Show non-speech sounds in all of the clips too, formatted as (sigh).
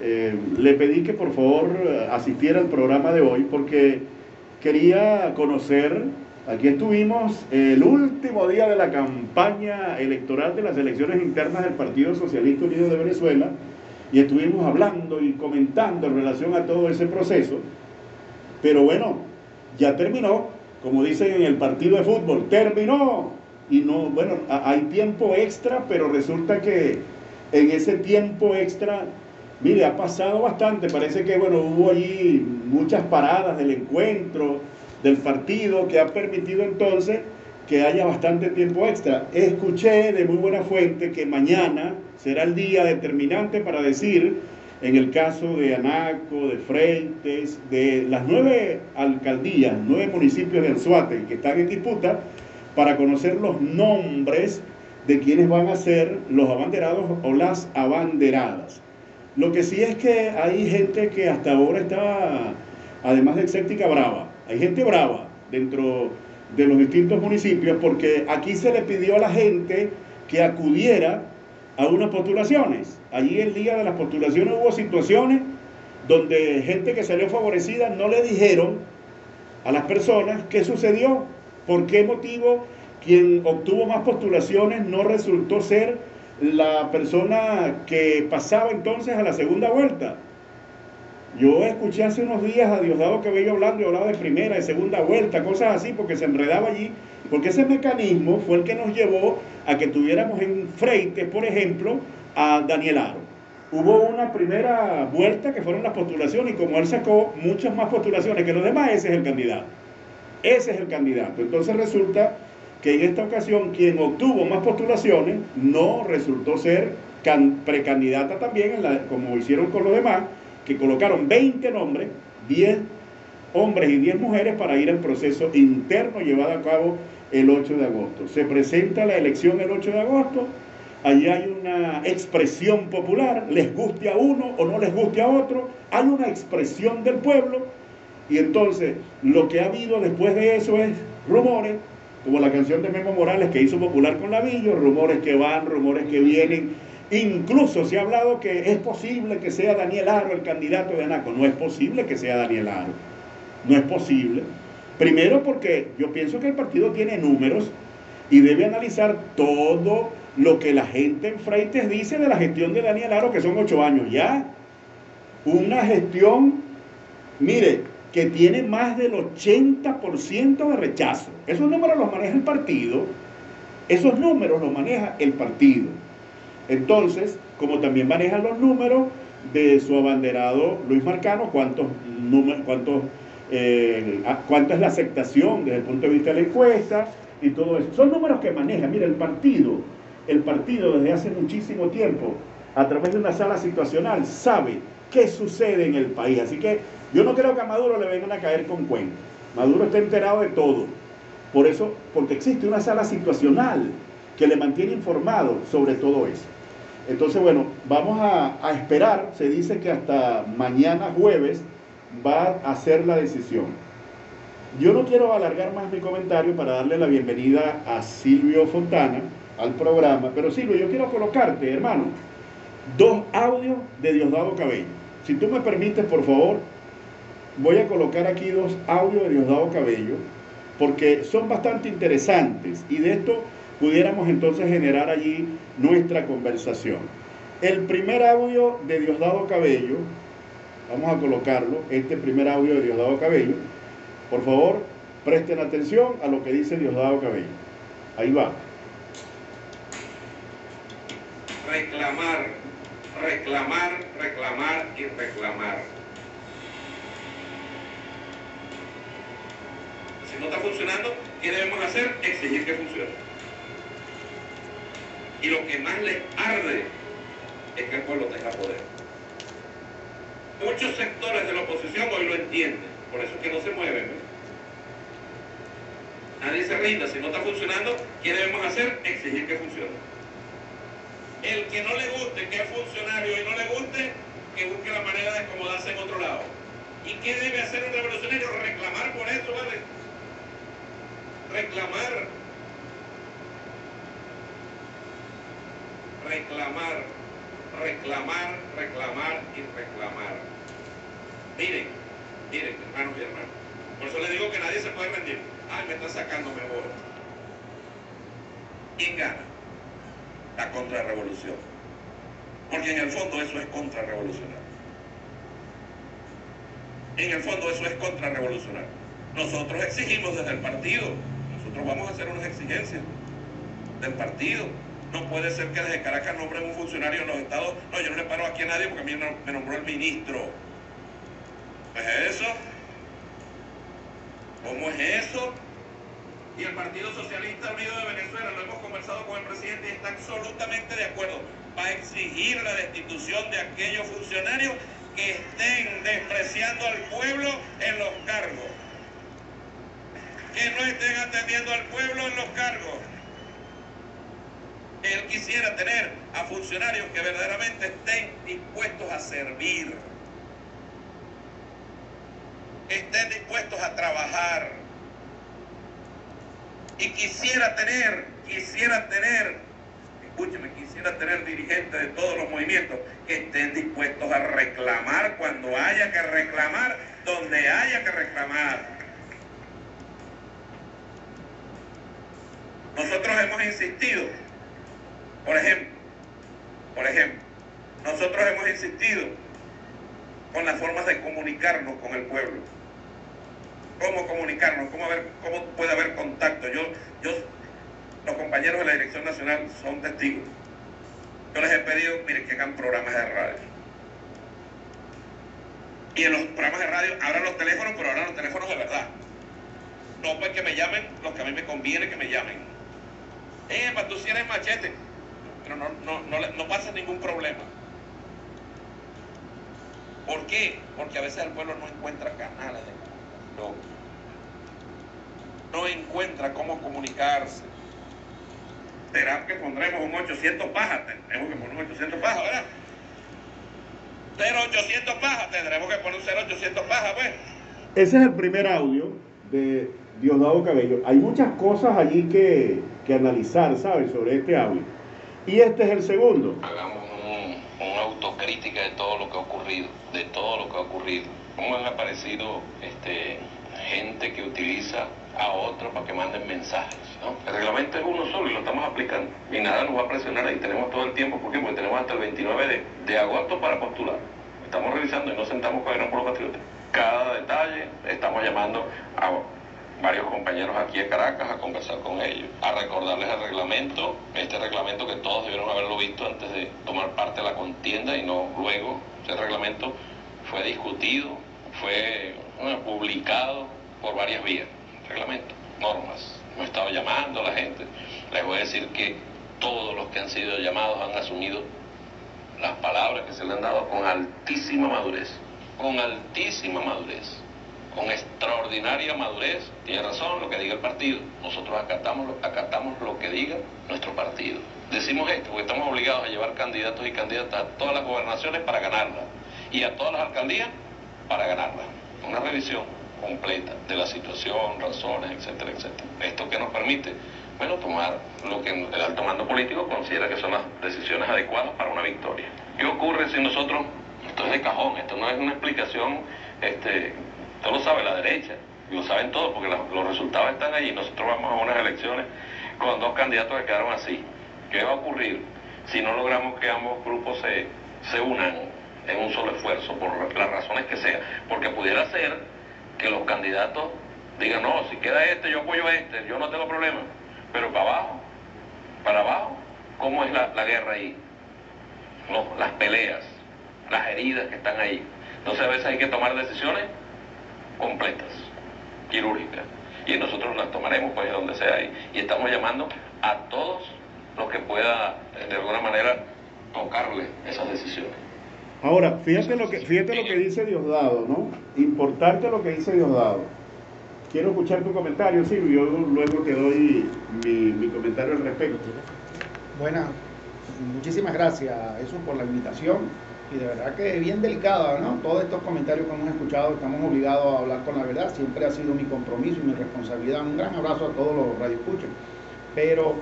Eh, le pedí que por favor asistiera al programa de hoy porque quería conocer, aquí estuvimos el último día de la campaña electoral de las elecciones internas del Partido Socialista Unido de Venezuela y estuvimos hablando y comentando en relación a todo ese proceso, pero bueno, ya terminó, como dicen en el partido de fútbol, terminó. Y no, bueno, hay tiempo extra, pero resulta que en ese tiempo extra, mire, ha pasado bastante. Parece que, bueno, hubo allí muchas paradas del encuentro, del partido, que ha permitido entonces que haya bastante tiempo extra. Escuché de muy buena fuente que mañana será el día determinante para decir, en el caso de Anaco, de Freites, de las nueve alcaldías, nueve municipios de Anzuate que están en disputa, para conocer los nombres de quienes van a ser los abanderados o las abanderadas. Lo que sí es que hay gente que hasta ahora está, además de escéptica, brava. Hay gente brava dentro de los distintos municipios porque aquí se le pidió a la gente que acudiera a unas postulaciones. Allí el día de las postulaciones hubo situaciones donde gente que salió favorecida no le dijeron a las personas qué sucedió, por qué motivo quien obtuvo más postulaciones no resultó ser la persona que pasaba entonces a la segunda vuelta. Yo escuché hace unos días a Diosdado Cabello hablando y hablaba de primera, de segunda vuelta, cosas así, porque se enredaba allí, porque ese mecanismo fue el que nos llevó a que tuviéramos en frente, por ejemplo, a Daniel Aro. Hubo una primera vuelta que fueron las postulaciones y como él sacó muchas más postulaciones que los demás, ese es el candidato. Ese es el candidato. Entonces resulta que en esta ocasión quien obtuvo más postulaciones no resultó ser precandidata también, como hicieron con los demás, que colocaron 20 nombres, 10 hombres y 10 mujeres para ir al proceso interno llevado a cabo el 8 de agosto. Se presenta la elección el 8 de agosto, allí hay una expresión popular, les guste a uno o no les guste a otro, hay una expresión del pueblo y entonces lo que ha habido después de eso es rumores, como la canción de Memo Morales que hizo popular con Lavillo, rumores que van, rumores que vienen. Incluso se ha hablado que es posible que sea Daniel Aro el candidato de ANACO. No es posible que sea Daniel Aro. No es posible. Primero porque yo pienso que el partido tiene números y debe analizar todo lo que la gente en Freites dice de la gestión de Daniel Aro, que son ocho años ya. Una gestión, mire, que tiene más del 80% de rechazo. Esos números los maneja el partido. Esos números los maneja el partido. Entonces, como también maneja los números de su abanderado Luis Marcano, cuántos cuántos, eh, cuánta es la aceptación desde el punto de vista de la encuesta y todo eso. Son números que maneja. Mira, el partido, el partido desde hace muchísimo tiempo, a través de una sala situacional, sabe qué sucede en el país. Así que yo no creo que a Maduro le vengan a caer con cuentos. Maduro está enterado de todo. Por eso, porque existe una sala situacional que le mantiene informado sobre todo eso. Entonces, bueno, vamos a, a esperar. Se dice que hasta mañana jueves va a hacer la decisión. Yo no quiero alargar más mi comentario para darle la bienvenida a Silvio Fontana al programa, pero Silvio, yo quiero colocarte, hermano, dos audios de Diosdado Cabello. Si tú me permites, por favor, voy a colocar aquí dos audios de Diosdado Cabello, porque son bastante interesantes y de esto pudiéramos entonces generar allí nuestra conversación. El primer audio de Diosdado Cabello, vamos a colocarlo, este primer audio de Diosdado Cabello, por favor, presten atención a lo que dice Diosdado Cabello. Ahí va. Reclamar, reclamar, reclamar y reclamar Si no está funcionando, ¿qué debemos hacer? Exigir que funcione. Y lo que más le arde es que el pueblo tenga poder. Muchos sectores de la oposición hoy lo entienden, por eso es que no se mueven. Nadie se rinda, si no está funcionando, ¿qué debemos hacer? Exigir que funcione. El que no le guste, que es funcionario y no le guste, que busque la manera de acomodarse en otro lado. ¿Y qué debe hacer un revolucionario? Reclamar por eso, ¿vale? reclamar, reclamar, reclamar, reclamar y reclamar. Miren, miren, hermanos y hermanas. Por eso les digo que nadie se puede rendir. Ay, me está sacando, me voy. ¿Quién gana? La contrarrevolución. Porque en el fondo eso es contrarrevolucionario. En el fondo eso es contrarrevolucionario. Nosotros exigimos desde el partido, nosotros vamos a hacer unas exigencias del partido. No puede ser que desde Caracas nombren un funcionario en los estados. No, yo no le paro aquí a nadie porque a mí me nombró el ministro. ¿Es eso? ¿Cómo es eso? Y el Partido Socialista Unido de Venezuela, lo hemos conversado con el presidente y está absolutamente de acuerdo. Va a exigir la destitución de aquellos funcionarios que estén despreciando al pueblo en los cargos. Que no estén atendiendo al pueblo en los cargos. Él quisiera tener a funcionarios que verdaderamente estén dispuestos a servir, estén dispuestos a trabajar. Y quisiera tener, quisiera tener, escúcheme, quisiera tener dirigentes de todos los movimientos que estén dispuestos a reclamar cuando haya que reclamar, donde haya que reclamar. Nosotros hemos insistido por ejemplo, por ejemplo, nosotros hemos insistido con las formas de comunicarnos con el pueblo. ¿Cómo comunicarnos? ¿Cómo, cómo puede haber contacto? Yo, yo, los compañeros de la Dirección Nacional son testigos. Yo les he pedido, miren, que hagan programas de radio. Y en los programas de radio abran los teléfonos, pero abran los teléfonos de verdad. No pues que me llamen los que a mí me conviene que me llamen. Eh, para tú si eres machete pero no, no, no, pasa ningún problema. ¿Por qué? Porque a veces el pueblo no encuentra canales de. No encuentra cómo comunicarse. ¿Será que pondremos un 800 pajas? Tendremos que poner un 800 pajas, ¿verdad? 0800 pajas, tendremos que poner un 0800 pajas, pues. Ese es el primer audio de Diosdado Cabello. Hay muchas cosas allí que, que analizar, ¿sabes? Sobre este audio. Y este es el segundo. Hagamos una autocrítica de todo lo que ha ocurrido, de todo lo que ha ocurrido. ¿Cómo han aparecido este, gente que utiliza a otro para que manden mensajes? El reglamento es uno solo y lo estamos aplicando. Y nada nos va a presionar ahí. Tenemos todo el tiempo. ¿Por qué? Porque tenemos hasta el 29 de, de agosto para postular. Estamos revisando y no sentamos con el Gran Patriota. Cada detalle estamos llamando a varios compañeros aquí a Caracas a conversar con ellos, a recordarles el reglamento, este reglamento que todos debieron haberlo visto antes de tomar parte de la contienda y no luego. Ese reglamento fue discutido, fue publicado por varias vías, reglamento, normas. No he estado llamando a la gente. Les voy a decir que todos los que han sido llamados han asumido las palabras que se le han dado con altísima madurez, con altísima madurez con extraordinaria madurez, tiene razón lo que diga el partido, nosotros acatamos, acatamos lo que diga nuestro partido. Decimos esto porque estamos obligados a llevar candidatos y candidatas a todas las gobernaciones para ganarlas y a todas las alcaldías para ganarlas. Una revisión completa de la situación, razones, etcétera, etcétera. Esto que nos permite, bueno, tomar lo que el alto mando político considera que son las decisiones adecuadas para una victoria. ¿Qué ocurre si nosotros, esto es de cajón, esto no es una explicación este, esto lo sabe la derecha, y lo saben todos porque los resultados están allí. Nosotros vamos a unas elecciones con dos candidatos que quedaron así. ¿Qué va a ocurrir si no logramos que ambos grupos se, se unan en un solo esfuerzo, por las razones que sean? Porque pudiera ser que los candidatos digan, no, si queda este, yo apoyo este, yo no tengo problema. Pero para abajo, para abajo, ¿cómo es la, guerra ahí? las peleas, las heridas que están ahí. Entonces a veces hay que tomar decisiones completas, quirúrgicas. Y nosotros las tomaremos pues donde sea. Y, y estamos llamando a todos los que pueda de alguna manera tocarle esas decisiones. Ahora, fíjate lo que, fíjate lo que dice Diosdado, ¿no? Importante lo que dice Diosdado. Quiero escuchar tu comentario, Silvio, luego te doy mi, mi comentario al respecto. Bueno, muchísimas gracias, eso por la invitación y de verdad que es bien delicada, ¿no? Todos estos comentarios que hemos escuchado, estamos obligados a hablar con la verdad, siempre ha sido mi compromiso y mi responsabilidad. Un gran abrazo a todos los radioescuchos. Pero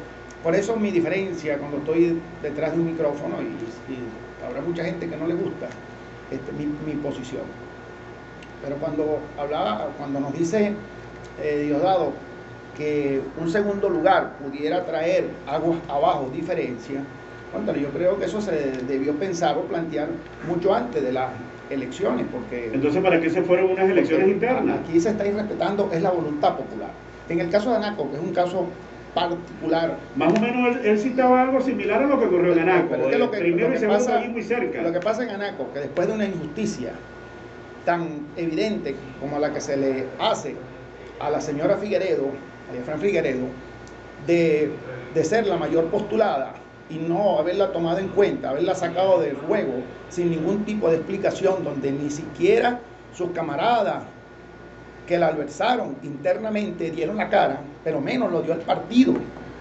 por eso mi diferencia cuando estoy detrás de un micrófono y, habrá mucha gente que no le gusta este, mi, posición. Pero cuando hablaba, cuando nos dice eh, Diosdado que un segundo lugar pudiera traer aguas abajo diferencia, yo creo que eso se debió pensar o plantear mucho antes de las elecciones, porque... Entonces, ¿para qué se fueron unas elecciones internas? Aquí se está irrespetando, es la voluntad popular. En el caso de Anaco, que es un caso particular. Más o menos él, citaba algo similar a lo que ocurrió en Anaco. Pero lo que, primero y segundo pasa, muy cerca. Lo que pasa en Anaco, que después de una injusticia tan evidente como la que se le hace a la señora Figueredo, a Fran Figueredo, de, de ser la mayor postulada y no haberla tomado en cuenta, haberla sacado del juego sin ningún tipo de explicación, donde ni siquiera sus camaradas que la adversaron internamente dieron la cara, pero menos lo dio el partido.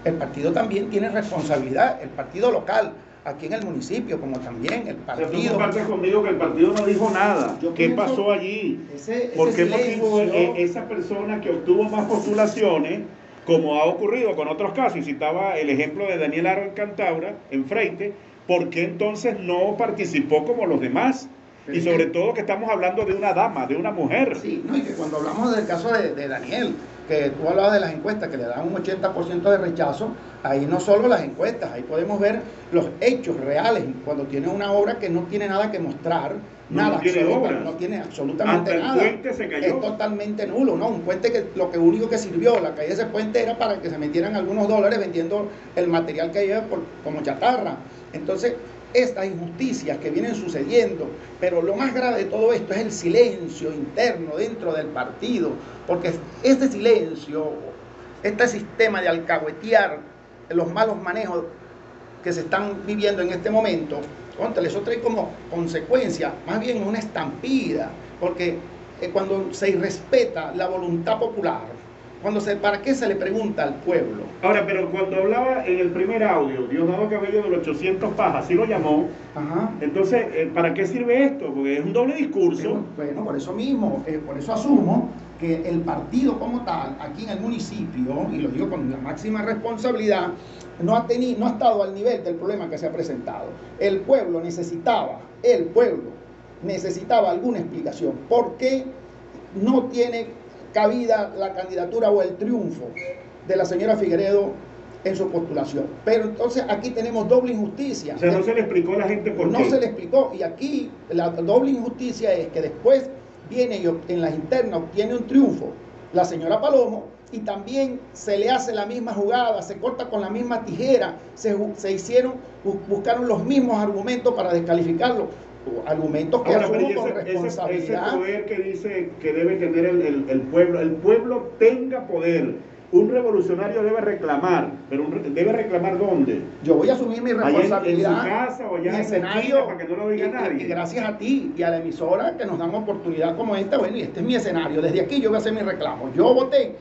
El partido también tiene responsabilidad, el partido local, aquí en el municipio, como también el partido. parte conmigo que el partido no dijo nada. ¿Qué pasó allí? ¿Por qué motivo e-, esa persona que obtuvo más postulaciones, como ha ocurrido con otros casos, y citaba el ejemplo de Daniel Aro Cantaura, en Freite, ¿por qué entonces no participó como los demás? Y sobre todo que estamos hablando de una dama, de una mujer. Sí, no, y que cuando hablamos del caso de, Daniel, que tú hablabas de las encuestas que le dan un 80% de rechazo, ahí no solo las encuestas, ahí podemos ver los hechos reales, cuando tiene una obra que no tiene nada que mostrar, nada, no tiene, no tiene absolutamente nada. El puente se cayó. Es totalmente nulo, ¿no? Un puente que lo que único que sirvió, la caída de ese puente era para que se metieran algunos dólares vendiendo el material que lleva por, como chatarra. Entonces, estas injusticias que vienen sucediendo, pero lo más grave de todo esto es el silencio interno dentro del partido, porque este silencio, este sistema de alcahuetear los malos manejos que se están viviendo en este momento, eso trae como consecuencia más bien una estampida, porque eh, cuando se irrespeta la voluntad popular, cuando se, ¿Para qué se le pregunta al pueblo? Ahora, pero cuando hablaba en el primer audio, Diosdado Cabello de los 800 pajas, así lo llamó. Ajá. Entonces, eh, ¿para qué sirve esto? Porque es un doble discurso. Bueno, por eso mismo, eh, por eso asumo que el partido como tal, aquí en el municipio, y lo digo con la máxima responsabilidad, no ha, tenido, no ha estado al nivel del problema que se ha presentado. El pueblo necesitaba, el pueblo necesitaba alguna explicación. ¿Por qué no tiene cabida la candidatura o el triunfo de la señora Figueredo en su postulación. Pero entonces aquí tenemos doble injusticia. O sea, no se le explicó a la gente por no qué. No se le explicó. Y aquí la doble injusticia es que después viene y en las internas obtiene un triunfo la señora Palomo y también se le hace la misma jugada, se corta con la misma tijera, se, se hicieron, buscaron los mismos argumentos para descalificarlo argumentos que asumo con responsabilidad. Ese, poder que dice que debe tener el, pueblo, el pueblo tenga poder. Un revolucionario debe reclamar, pero debe reclamar dónde? Yo voy a asumir mi responsabilidad. en, su casa o allá en escenario para que no lo diga nadie. Y gracias a ti y a la emisora que nos dan oportunidad como esta, bueno, y este es mi escenario. Desde aquí yo voy a hacer mi reclamo. Yo voté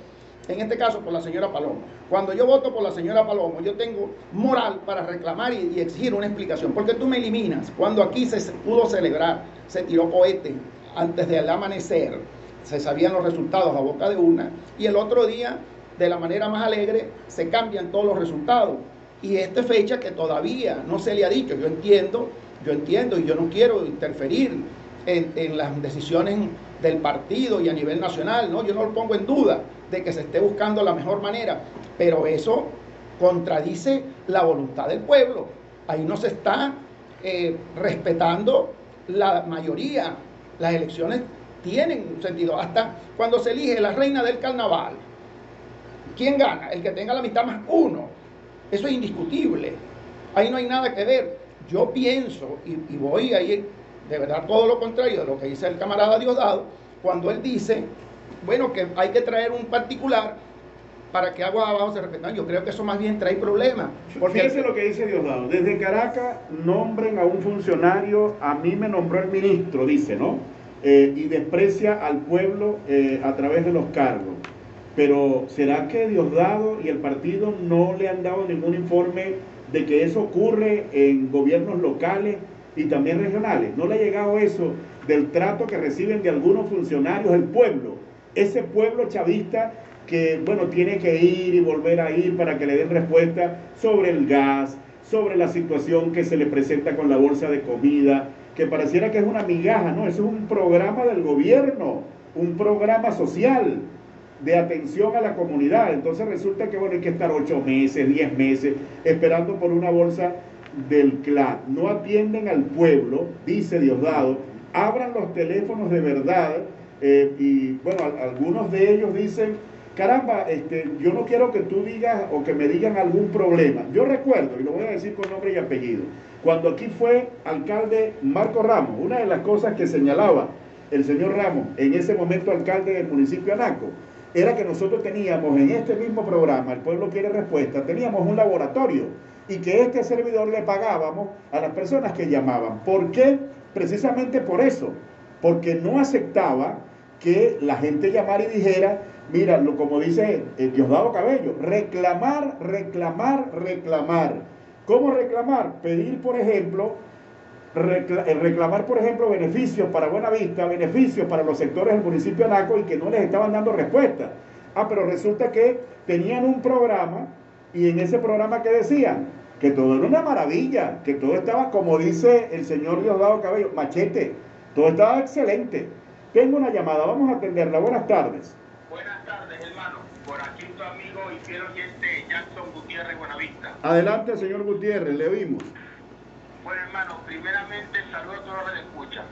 en este caso por la señora Palomo. Cuando yo voto por la señora Palomo, yo tengo moral para reclamar y, exigir una explicación, porque tú me eliminas. Cuando aquí se pudo celebrar, se tiró cohete antes del amanecer, se sabían los resultados a boca de una, y el otro día, de la manera más alegre, se cambian todos los resultados. Y esta fecha que todavía no se le ha dicho, yo entiendo, yo entiendo y yo no quiero interferir en, en las decisiones del partido y a nivel nacional, ¿no? Yo no lo pongo en duda de que se esté buscando la mejor manera, pero eso contradice la voluntad del pueblo. Ahí no se está eh, respetando la mayoría. Las elecciones tienen un sentido. Hasta cuando se elige la reina del carnaval, ¿quién gana? El que tenga la mitad más uno. Eso es indiscutible. Ahí no hay nada que ver. Yo pienso, y, voy a de verdad todo lo contrario de lo que dice el camarada Diosdado, cuando él dice bueno, que hay que traer un particular para que aguas abajo se respetan. Yo creo que eso más bien trae problemas. Porque Fíjese lo que dice Diosdado. Desde Caracas nombren a un funcionario, a mí me nombró el ministro, dice, ¿no? Eh, y desprecia al pueblo eh, a través de los cargos. Pero ¿será que Diosdado y el partido no le han dado ningún informe de que eso ocurre en gobiernos locales y también regionales? ¿No le ha llegado eso del trato que reciben de algunos funcionarios del pueblo? ese pueblo chavista que, bueno, tiene que ir y volver a ir para que le den respuesta sobre el gas, sobre la situación que se le presenta con la bolsa de comida, que pareciera que es una migaja, no, eso es un programa del gobierno, un programa social de atención a la comunidad. Entonces resulta que bueno, hay que estar ocho meses, diez meses esperando por una bolsa del clan. No atienden al pueblo, dice Diosdado, abran los teléfonos de verdad. Eh, y bueno, algunos de ellos dicen, caramba, este, yo no quiero que tú digas o que me digan algún problema. Yo recuerdo, y lo voy a decir con nombre y apellido, cuando aquí fue alcalde Marco Ramos, una de las cosas que señalaba el señor Ramos, en ese momento alcalde del municipio de Anaco, era que nosotros teníamos en este mismo programa, El Pueblo Quiere Respuesta, teníamos un laboratorio y que este servidor le pagábamos a las personas que llamaban. ¿Por qué? Precisamente por eso, porque no aceptaba que la gente llamara y dijera, mira, como dice eh, Diosdado Cabello, reclamar, reclamar, reclamar. ¿Cómo reclamar? Pedir, por ejemplo, eh, reclamar, por ejemplo, beneficios para Buenavista, beneficios para los sectores del municipio de Anaco y que no les estaban dando respuesta. Ah, pero resulta que tenían un programa y en ese programa que decían que todo era una maravilla, que todo estaba, como dice el señor Diosdado Cabello, machete, todo estaba excelente. Tengo una llamada, vamos a atenderla. Buenas tardes. Buenas tardes, hermano. Por aquí tu amigo y fiel oyente Jackson Gutiérrez Buenavista. Adelante, señor Gutiérrez, le oímos. Bueno, hermano, primeramente saludo a todos los que escuchan.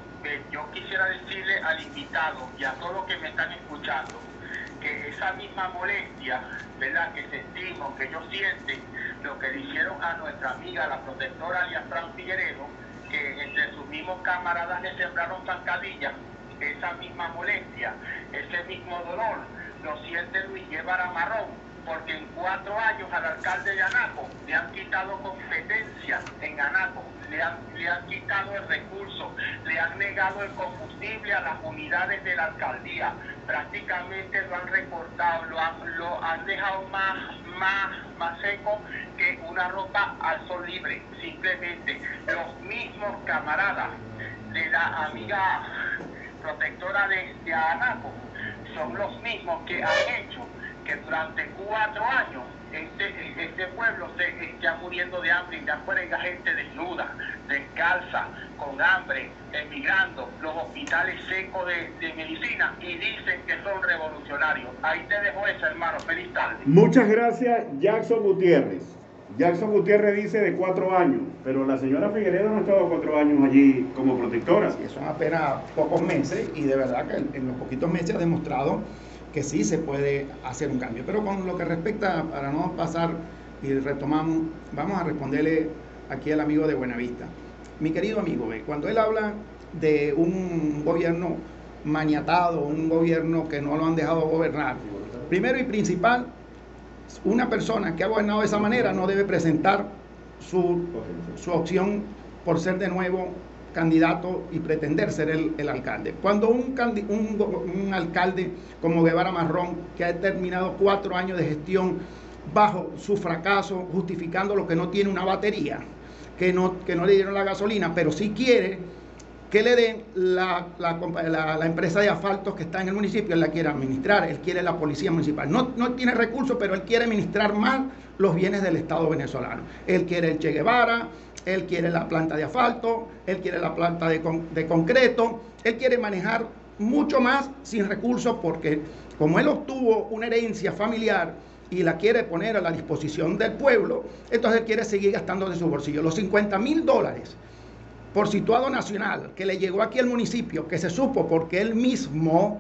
yo quisiera decirle al invitado y a todos los que me están escuchando esa misma molestia, ¿verdad?, que sentimos, que ellos sienten, lo que le hicieron a nuestra amiga, la protectora Alias Fran Figueredo, que entre sus mismos camaradas le sembraron zancadillas, esa misma molestia, ese mismo dolor, lo siente Luis Guevara Marrón, porque en cuatro años al alcalde de Anaco le han quitado competencia en Anaco, le han, le han quitado el recurso, le han negado el combustible a las unidades de la alcaldía, prácticamente lo han recortado, lo han, lo han dejado más, más, más seco que una ropa al sol libre, simplemente los mismos camaradas de la amiga protectora de, de Anaco son los mismos que han hecho que durante cuatro años este, este pueblo se está muriendo de hambre y de afuera hay gente desnuda, descalza, con hambre, emigrando, los hospitales secos de, medicina y dicen que son revolucionarios. Ahí te dejo eso, hermano. Feliz tarde. Muchas gracias, Jackson Gutiérrez. Jackson Gutiérrez dice de cuatro años, pero la señora Figueredo no ha estado cuatro años allí como protectora. Sí, son apenas pocos meses y de verdad que en los poquitos meses ha demostrado que sí se puede hacer un cambio. Pero con lo que respecta, para no pasar y retomamos, vamos a responderle aquí al amigo de Buenavista. Mi querido amigo, cuando él habla de un gobierno maniatado, un gobierno que no lo han dejado gobernar, primero y principal, una persona que ha gobernado de esa manera no debe presentar su, su opción por ser de nuevo candidato y pretender ser el, alcalde. Cuando un, un, alcalde como Guevara Marrón, que ha terminado cuatro años de gestión bajo su fracaso, justificando lo que no tiene una batería, que no, que no le dieron la gasolina, pero sí quiere que le den la, la, empresa de asfaltos que está en el municipio, él la quiere administrar, él quiere la policía municipal. No, no tiene recursos, pero él quiere administrar más los bienes del Estado venezolano. Él quiere el Che Guevara, él quiere la planta de asfalto, él quiere la planta de, de concreto, él quiere manejar mucho más sin recursos porque como él obtuvo una herencia familiar, y la quiere poner a la disposición del pueblo, entonces quiere seguir gastando de su bolsillo. Los 50 mil dólares por situado nacional que le llegó aquí al municipio, que se supo porque él mismo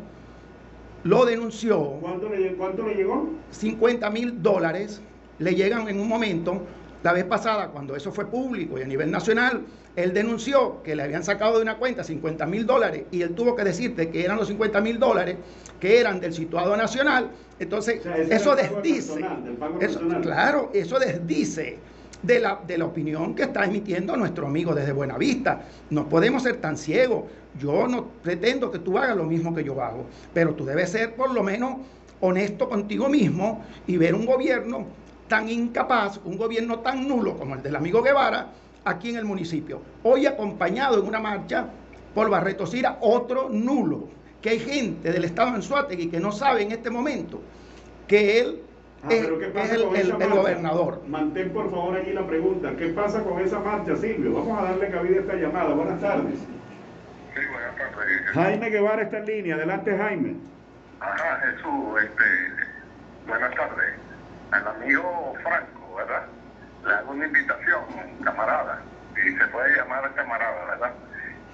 lo denunció. ¿Cuánto le, cuánto le llegó? 50 mil dólares le llegan en un momento. La vez pasada, cuando eso fue público y a nivel nacional, él denunció que le habían sacado de una cuenta 50 mil dólares y él tuvo que decirte que eran los 50 mil dólares que eran del situado nacional. Entonces, eso desdice. claro, eso desdice de la, de la opinión que está emitiendo nuestro amigo desde Buenavista. No podemos ser tan ciegos. Yo no pretendo que tú hagas lo mismo que yo hago, pero tú debes ser por lo menos honesto contigo mismo y ver un gobierno tan incapaz, un gobierno tan nulo como el del amigo Guevara aquí en el municipio. Hoy acompañado en una marcha por Barreto Sira, otro nulo, que hay gente del estado en Suátegui que no sabe en este momento que él Ah, es, pero ¿qué pasa es el, con el- esa el marcha? gobernador. Mantén por favor allí la pregunta. ¿Qué pasa con esa marcha, Silvio? Vamos a darle cabida a esta llamada. Buenas tardes. Sí, buenas tardes. Jaime Guevara está en línea. Adelante, Jaime. Ajá, Jesús, este, buenas tardes. Al amigo Franco, ¿verdad? Le hago una invitación, camarada, y se puede llamar camarada, ¿verdad?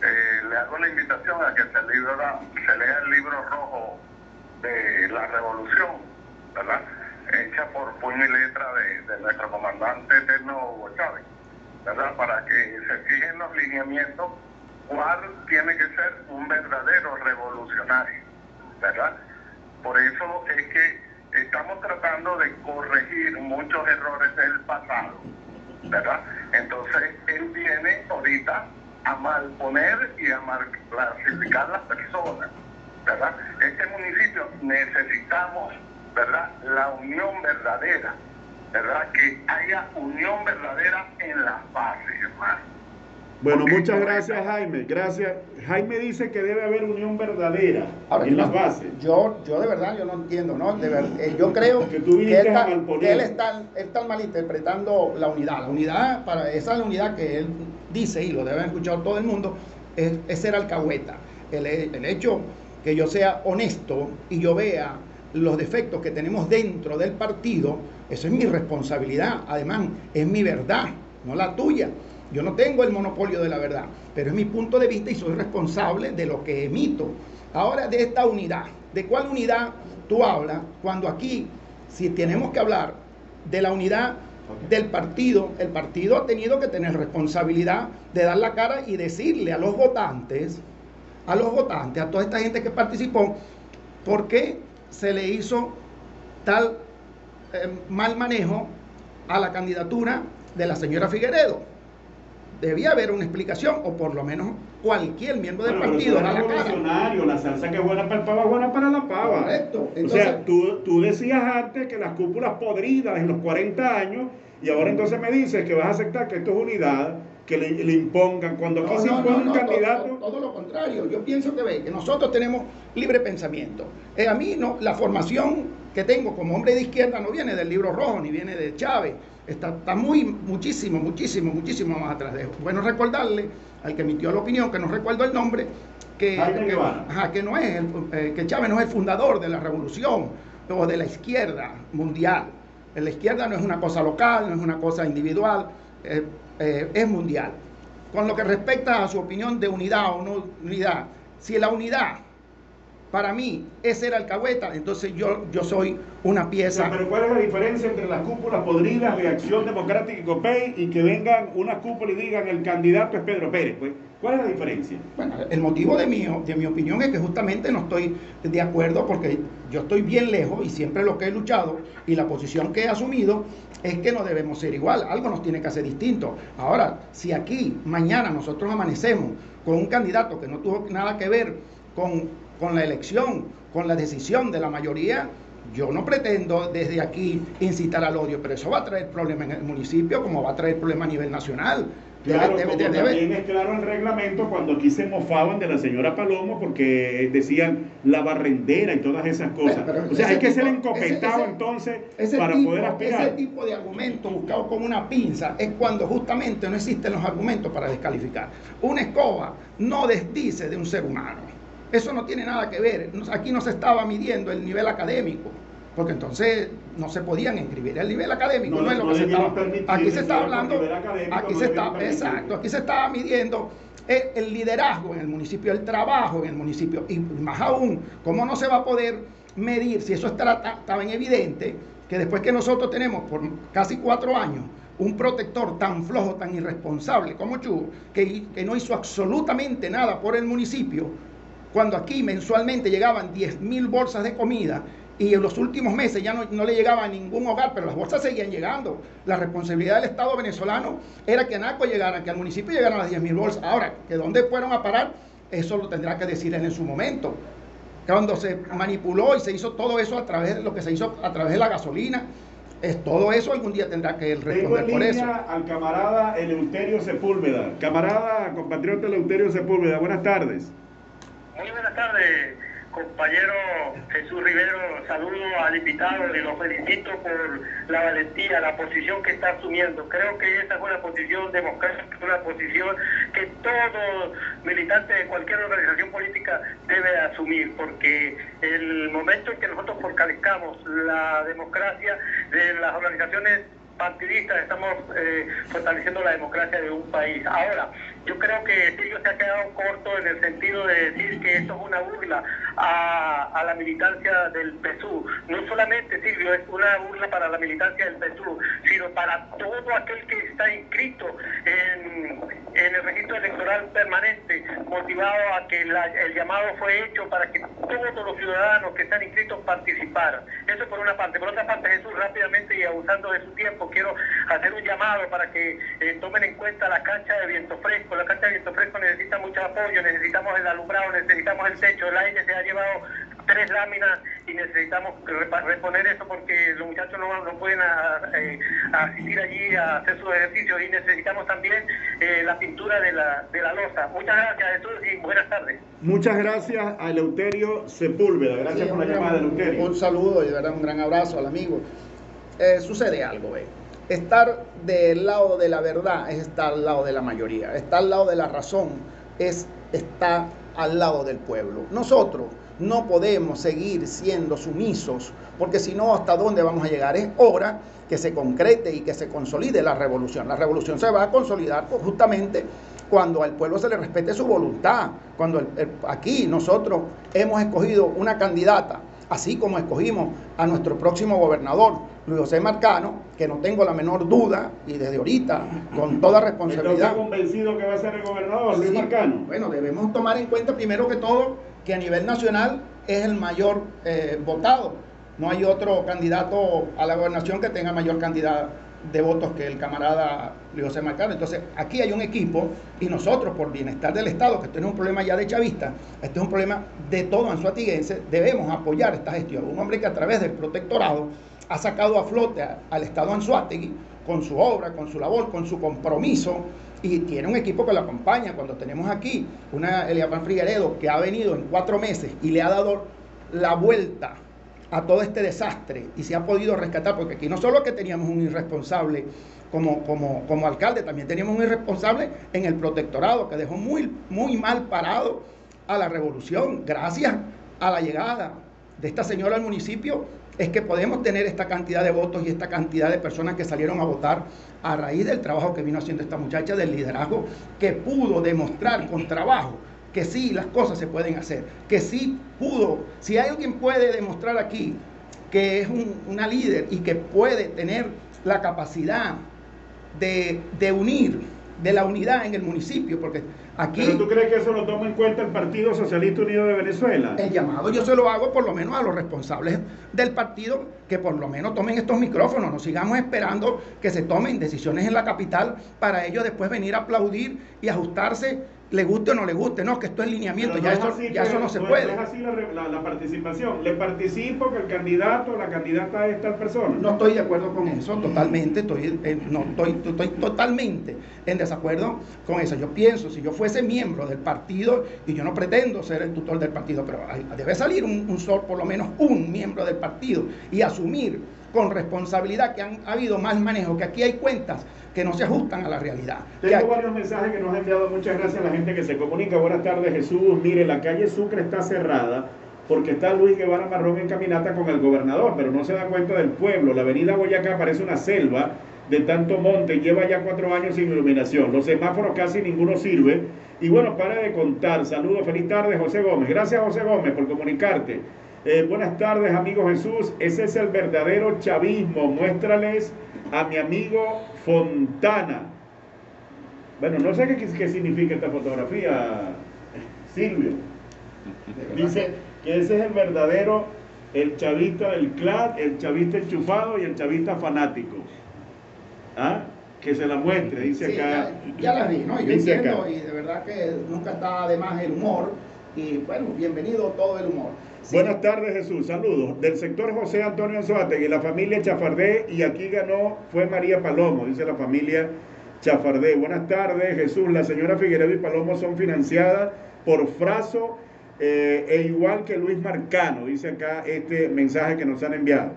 Eh, le hago la invitación a que se, libra- se lea el libro rojo de la revolución, ¿verdad? Hecha por puño y letra de, de nuestro comandante eterno Hugo Chávez, ¿verdad? Para que se fijen los lineamientos cuál tiene que ser un verdadero revolucionario, ¿verdad? Por eso es que estamos tratando de corregir muchos errores del pasado, ¿verdad? Entonces él viene ahorita a malponer y a mal clasificar las personas, ¿verdad? Este municipio necesitamos, ¿verdad? La unión verdadera, ¿verdad? Que haya unión verdadera en las bases, hermano. Bueno, muchas gracias, Jaime. Gracias. Jaime dice que debe haber unión verdadera Ahora, en yo, las bases. Yo, yo de verdad, yo no entiendo, ¿no? De ver- eh, yo creo Que tú él, está, que él está, él está malinterpretando la unidad. La unidad, para esa es la unidad que él dice, y lo debe haber escuchado todo el mundo, es, es ser alcahueta. El, el hecho que yo sea honesto y yo vea los defectos que tenemos dentro del partido, eso es mi responsabilidad. Además, es mi verdad, no la tuya. Yo no tengo el monopolio de la verdad, pero es mi punto de vista y soy responsable de lo que emito. Ahora de esta unidad, ¿de cuál unidad tú hablas cuando aquí, si tenemos que hablar de la unidad del partido, el partido ha tenido que tener responsabilidad de dar la cara y decirle a los votantes, a los votantes, a toda esta gente que participó, por qué se le hizo tal eh, mal manejo a la candidatura de la señora Figueredo. Debía haber una explicación, o por lo menos cualquier miembro del Bueno, partido la cara. revolucionario, la salsa que es buena para el pavo es buena para la pava. Correcto. o Entonces- sea, tú, tú decías antes que las cúpulas podridas en los 40 años y ahora entonces me dices que vas a aceptar que esto es unidad, que le, le impongan. Cuando aquí No, se impone no, un no, candidato... Todo, todo lo contrario. Yo pienso que ve, que nosotros tenemos libre pensamiento. Eh, a mí no, la formación que tengo como hombre de izquierda no viene del libro rojo ni viene de Chávez. Está, está muy, muchísimo, muchísimo, muchísimo más atrás de eso. Bueno, recordarle al que emitió la opinión, que no recuerdo el nombre, que, que- Guevara. ajá, que no es el- eh, que Chávez no es el fundador de la revolución o de la izquierda mundial. La izquierda no es una cosa local, no es una cosa individual, eh, eh, es mundial. Con lo que respecta a su opinión de unidad o no unidad, si la unidad para mí es ser alcahueta, entonces yo, yo soy una pieza. pero ¿cuál es la diferencia entre las cúpulas podridas de Acción Democrática y COPEI y que vengan unas cúpulas y digan el candidato es Pedro Pérez? Pues, ¿Cuál es la diferencia? Bueno, el motivo de mi, de mi opinión es que justamente no estoy de acuerdo porque yo estoy bien lejos y siempre lo que he luchado y la posición que he asumido es que no debemos ser igual, algo nos tiene que hacer distinto. Ahora, si aquí mañana nosotros amanecemos con un candidato que no tuvo nada que ver con, con la elección, con la decisión de la mayoría, yo no pretendo desde aquí incitar al odio, pero eso va a traer problemas en el municipio como va a traer problemas a nivel nacional. Claro, debe- como debe- también es claro el reglamento cuando aquí se mofaban de la señora Palomo porque decían la barrendera y todas esas cosas. Pero- pero o sea, hay que ser tipo- encopetado ese- ese- entonces Ese para tipo, poder aspirar. ese tipo de argumento buscado con una pinza es cuando justamente no existen los argumentos para descalificar. Una escoba no desdice de un ser humano. Eso no tiene nada que ver. Aquí no se estaba midiendo el nivel académico, porque entonces no se podían inscribir. El nivel académico No, no, es lo no que se estaba. Aquí se está hablando. Aquí no se está, exacto. Aquí se estaba midiendo el, el liderazgo en el municipio, el trabajo en el municipio, y más aún, ¿cómo no se va a poder medir si eso está, ta- tan evidente que después que nosotros tenemos por casi cuatro años un protector tan flojo, tan irresponsable como Chu, que, que no hizo absolutamente nada por el municipio, cuando aquí mensualmente llegaban 10 mil bolsas de comida y en los últimos meses ya no, no le llegaba a ningún hogar, pero las bolsas seguían llegando. La responsabilidad del Estado venezolano era que a Naco llegara, que al municipio llegaran las 10 mil bolsas. Ahora, que dónde fueron a parar, eso lo tendrá que decir él en su momento. Cuando se manipuló y se hizo todo eso a través de lo que se hizo a través de la gasolina, es todo eso algún día tendrá que él Tengo responder en por eso. línea al camarada Eleuterio Sepúlveda. Camarada, compatriota Eleuterio Sepúlveda, buenas tardes. Muy buenas tardes, compañero Jesús Rivero, saludo al invitado y lo felicito por la valentía, la posición que está asumiendo. Creo que esa es una posición democrática, una posición que todo militante de cualquier organización política debe asumir, porque el momento en que nosotros fortalezcamos la democracia de las organizaciones partidistas estamos eh, fortaleciendo la democracia de un país. Ahora, yo creo que Silvio se ha quedado corto en el sentido de decir que esto es una burla a, la militancia del PSU. No solamente, Silvio, es una burla para la militancia del PSU, sino para todo aquel que está inscrito en, el registro electoral permanente, motivado a que el llamado fue hecho para que todos los ciudadanos que están inscritos participaran. Eso por una parte. Por otra parte, Jesús, rápidamente y abusando de su tiempo, quiero hacer un llamado para que eh, tomen en cuenta la cancha de viento fresco. La cancha de viento fresco necesita mucho apoyo, necesitamos el alumbrado, necesitamos el techo, el aire ha llevado tres láminas y necesitamos reponer eso porque los muchachos no, no pueden eh, asistir allí a hacer sus ejercicios y necesitamos también eh, la pintura de la, de la losa. Muchas gracias Jesús y buenas tardes. Muchas gracias a Eleuterio Sepúlveda. Gracias por la llamada, Eleuterio. Un saludo y de verdad un gran abrazo al amigo. Eh, sucede algo, ¿ve? Estar del lado de la verdad es estar al lado de la mayoría. Estar al lado de la razón es estar al lado del pueblo. Nosotros no podemos seguir siendo sumisos, porque si no, ¿hasta dónde vamos a llegar? Es hora que se concrete y que se consolide la revolución. La revolución se va a consolidar justamente cuando al pueblo se le respete su voluntad, cuando aquí nosotros hemos escogido una candidata, así como escogimos a nuestro próximo gobernador, Luis José Marcano, que no tengo la menor duda, y desde ahorita, con toda (laughs) responsabilidad. ¿Está convencido que va a ser el gobernador, Luis Marcano? Bueno, debemos tomar en cuenta primero que todo que a nivel nacional es el mayor eh, votado. No hay otro candidato a la gobernación que tenga mayor cantidad de votos que el camarada Luis José Marcano. Entonces, aquí hay un equipo y nosotros, por bienestar del Estado, que esto no es un problema ya de chavista, este es un problema de todo anzuatiguense, debemos apoyar esta gestión. Un hombre que a través del protectorado ha sacado a flote al Estado Anzuategui con su obra, con su labor, con su compromiso y tiene un equipo que lo acompaña. Cuando tenemos aquí una Eliabán Frigueredo que ha venido en cuatro meses y le ha dado la vuelta a todo este desastre y se ha podido rescatar, porque aquí no solo que teníamos un irresponsable como, como, como alcalde, también teníamos un irresponsable en el protectorado que dejó muy, muy mal parado a la revolución, gracias a la llegada de esta señora al municipio es que podemos tener esta cantidad de votos y esta cantidad de personas que salieron a votar a raíz del trabajo que vino haciendo esta muchacha, del liderazgo, que pudo demostrar con trabajo que sí, las cosas se pueden hacer, que sí pudo, si hay alguien puede demostrar aquí que es una líder y que puede tener la capacidad de, de unir, de la unidad en el municipio, porque Aquí, ¿Pero tú crees que eso lo toma en cuenta el Partido Socialista Unido de Venezuela? El llamado yo se lo hago por lo menos a los responsables del partido que por lo menos tomen estos micrófonos, no sigamos esperando que se tomen decisiones en la capital para ellos después venir a aplaudir y ajustarse le guste o no le guste, no, que esto es lineamiento, ya, eso, ya eso no se puede. No es así la, participación, le participo que el candidato o la candidata es tal persona. No estoy de acuerdo con eso, totalmente, estoy, eh, no, estoy, estoy totalmente en desacuerdo con eso. Yo pienso, si yo fuese miembro del partido, y yo no pretendo ser el tutor del partido, pero debe salir un, un sol, por lo menos un miembro del partido, y asumir con responsabilidad que han habido más manejo, que aquí hay cuentas que no se ajustan a la realidad. Tengo varios mensajes que nos ha enviado. Muchas gracias a la gente que se comunica. Buenas tardes, Jesús. Mire, la calle Sucre está cerrada porque está Luis Guevara Marrón en caminata con el gobernador, pero no se da cuenta del pueblo. La avenida Boyacá parece una selva de tanto monte, lleva ya cuatro años sin iluminación. Los semáforos casi ninguno sirve. Y bueno, para de contar. Saludos, feliz tarde, José Gómez. Gracias, José Gómez, por comunicarte. Eh, buenas tardes, amigo Jesús. Ese es el verdadero chavismo. Muéstrales a mi amigo Fontana. Bueno, no sé qué, qué significa esta fotografía, Silvio. Dice que ese es el verdadero, el chavista del CLAD, el chavista enchufado y el chavista fanático. ¿Ah? Que se la muestre, dice acá. Ya, la vi, ¿no? Yo entiendo y de verdad que nunca está de más el humor. Y bueno, bienvenido todo el humor. Buenas tardes, Jesús. Saludos. Del sector José Antonio y la familia Chafardé, y aquí ganó fue María Palomo, dice la familia Chafardé. Buenas tardes, Jesús. La señora Figueredo y Palomo son financiadas por Fraso eh, e igual que Luis Marcano, dice acá este mensaje que nos han enviado.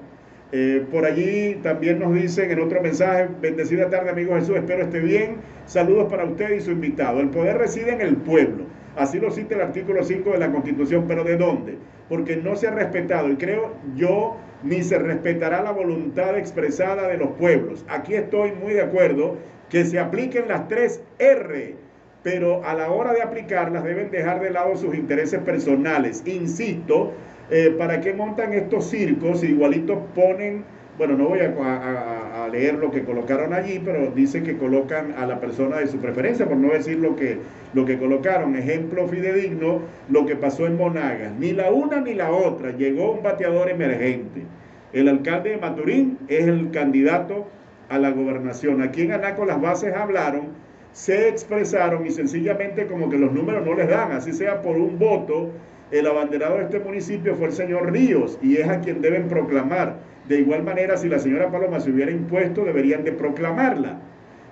Eh, por allí también nos dicen en otro mensaje, bendecida tarde amigo Jesús, espero esté bien. Saludos para usted y su invitado. El poder reside en el pueblo. Así lo cita el artículo 5 de la Constitución, pero ¿de dónde? Porque no se ha respetado y creo yo ni se respetará la voluntad expresada de los pueblos. Aquí estoy muy de acuerdo que se apliquen las tres R, pero a la hora de aplicarlas deben dejar de lado sus intereses personales. Insisto, eh, ¿para qué montan estos circos? Igualitos ponen, bueno, no voy a, leer lo que colocaron allí, pero dice que colocan a la persona de su preferencia, por no decir lo que, lo que colocaron. Ejemplo fidedigno, lo que pasó en Monagas. Ni la una ni la otra. Llegó un bateador emergente. El alcalde de Maturín es el candidato a la gobernación. Aquí en Anaco las bases hablaron, se expresaron y sencillamente como que los números no les dan, así sea por un voto el abanderado de este municipio fue el señor Ríos y es a quien deben proclamar. De igual manera, si la señora Paloma se hubiera impuesto, deberían de proclamarla.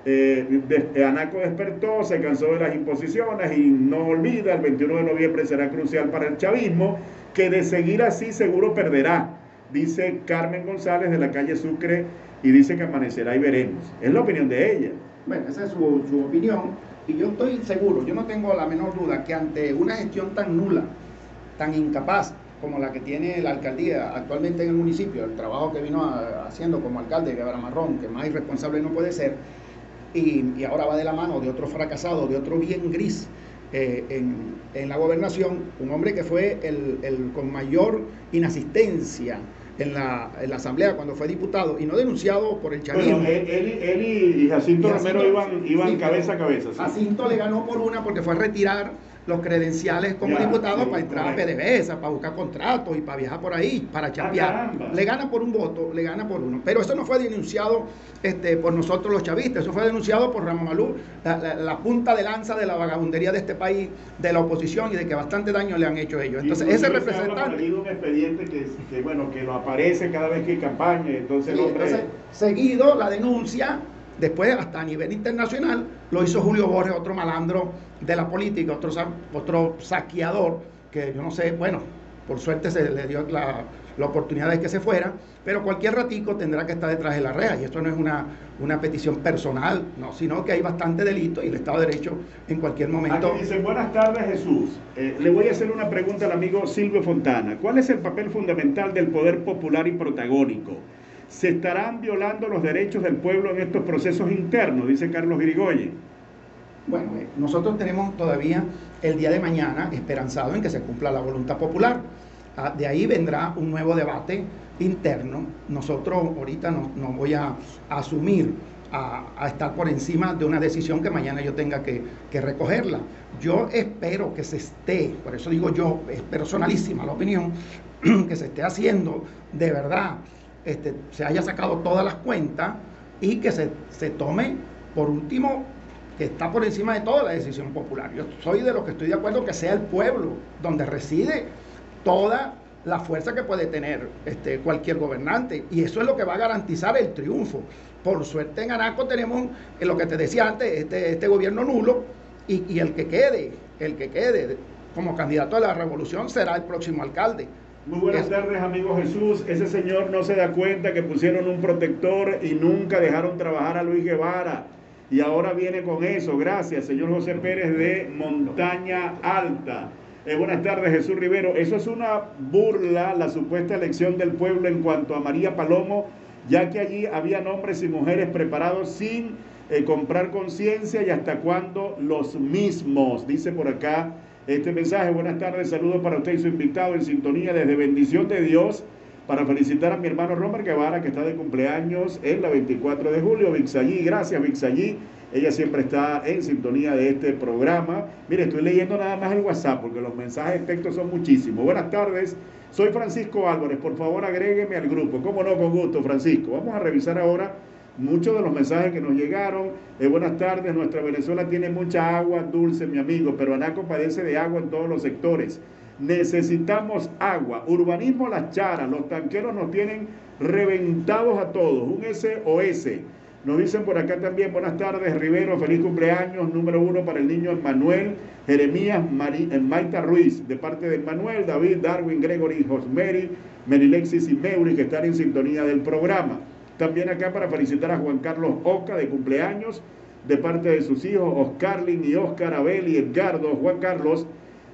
Eh, Anaco despertó, se cansó de las imposiciones y no olvida, el 21 de noviembre será crucial para el chavismo, que de seguir así seguro perderá, dice Carmen González de la calle Sucre y dice que amanecerá y veremos. Es la opinión de ella. Bueno, esa es su, su opinión y yo estoy seguro, yo no tengo la menor duda que ante una gestión tan nula, tan incapaz como la que tiene la alcaldía actualmente en el municipio, el trabajo que vino haciendo como alcalde de Marrón, que más irresponsable no puede ser, y, ahora va de la mano de otro fracasado, de otro bien gris eh, en, la gobernación, un hombre que fue el, con mayor inasistencia en la, asamblea cuando fue diputado y no denunciado por el chavismo. Bueno, él, y Jacinto, Romero iban, iban cabeza a cabeza. Jacinto le ganó por una porque fue a retirar los credenciales como diputado para entrar a PDVSA, para buscar contratos y para viajar por ahí, para ah, chapear. le gana por un voto, le gana por uno. Pero eso no fue denunciado este, por nosotros los chavistas, eso fue denunciado por Ramón Malú, la, punta de lanza de la vagabundería de este país, de la oposición y de que bastante daño le han hecho ellos. Entonces, ese representante... un expediente que, bueno, que lo aparece cada vez que hay campaña, entonces, entonces seguido la denuncia Después, hasta a nivel internacional, lo hizo Julio Borges, otro malandro de la política, otro, otro saqueador, que yo no sé, bueno, por suerte se le dio la, oportunidad de que se fuera, pero cualquier ratico tendrá que estar detrás de la rea. Y esto no es una, una petición personal, no, sino que hay bastante delito y el Estado de Derecho en cualquier momento. Dicen, buenas tardes Jesús. Eh, le voy a hacer una pregunta al amigo Silvio Fontana. ¿Cuál es el papel fundamental del poder popular y protagónico? Se estarán violando los derechos del pueblo en estos procesos internos, dice Carlos Grigoyen. Bueno, eh, nosotros tenemos todavía el día de mañana esperanzado en que se cumpla la voluntad popular. Ah, de ahí vendrá un nuevo debate interno. Nosotros ahorita no, voy a, asumir a, estar por encima de una decisión que mañana yo tenga que, que, recogerla. Yo espero que se esté, por eso digo yo, es personalísima la opinión, (clears throat) que se esté haciendo de verdad este, se haya sacado todas las cuentas y que se, tome, por último, que está por encima de toda la decisión popular. Yo soy de los que estoy de acuerdo que sea el pueblo donde reside toda la fuerza que puede tener este, cualquier gobernante. Y eso es lo que va a garantizar el triunfo. Por suerte en Anaco tenemos eh, lo que te decía antes, este, este gobierno nulo, y, y el que quede, el que quede como candidato a la revolución será el próximo alcalde. Muy buenas tardes, amigo Jesús. Ese señor no se da cuenta que pusieron un protector y nunca dejaron trabajar a Luis Guevara. Y ahora viene con eso. Gracias, señor José Pérez de Montaña Alta. Eh, buenas tardes, Jesús Rivero. Eso es una burla, la supuesta elección del pueblo en cuanto a María Palomo, ya que allí había hombres y mujeres preparados sin eh, comprar conciencia y hasta cuándo los mismos, dice por acá este mensaje. Buenas tardes, saludos para usted y su invitado en sintonía desde Bendición de Dios para felicitar a mi hermano Romer Guevara que está de cumpleaños en la 24 de julio. Vixallí, gracias Vixallí. Ella siempre está en sintonía de este programa. Mire, estoy leyendo nada más el WhatsApp porque los mensajes de texto son muchísimos. Buenas tardes, soy Francisco Álvarez. Por favor, agrégueme al grupo. ¿Cómo no? Con gusto, Francisco. Vamos a revisar ahora muchos de los mensajes que nos llegaron. Eh, buenas tardes, nuestra Venezuela tiene mucha agua dulce, mi amigo, pero Anaco padece de agua en todos los sectores. Necesitamos agua. Urbanismo las charas, los tanqueros nos tienen reventados a todos. Un SOS. Nos dicen por acá también, buenas tardes, Rivero, feliz cumpleaños, número uno para el niño Manuel Jeremías eh, Maita Ruiz, de parte de Manuel, David, Darwin, Gregory, Josmeri, Merilexis y Meuri, que están en sintonía del programa. También acá para felicitar a Juan Carlos Oca, de cumpleaños, de parte de sus hijos, Oscarlin y Oscar Abel y Edgardo. Juan Carlos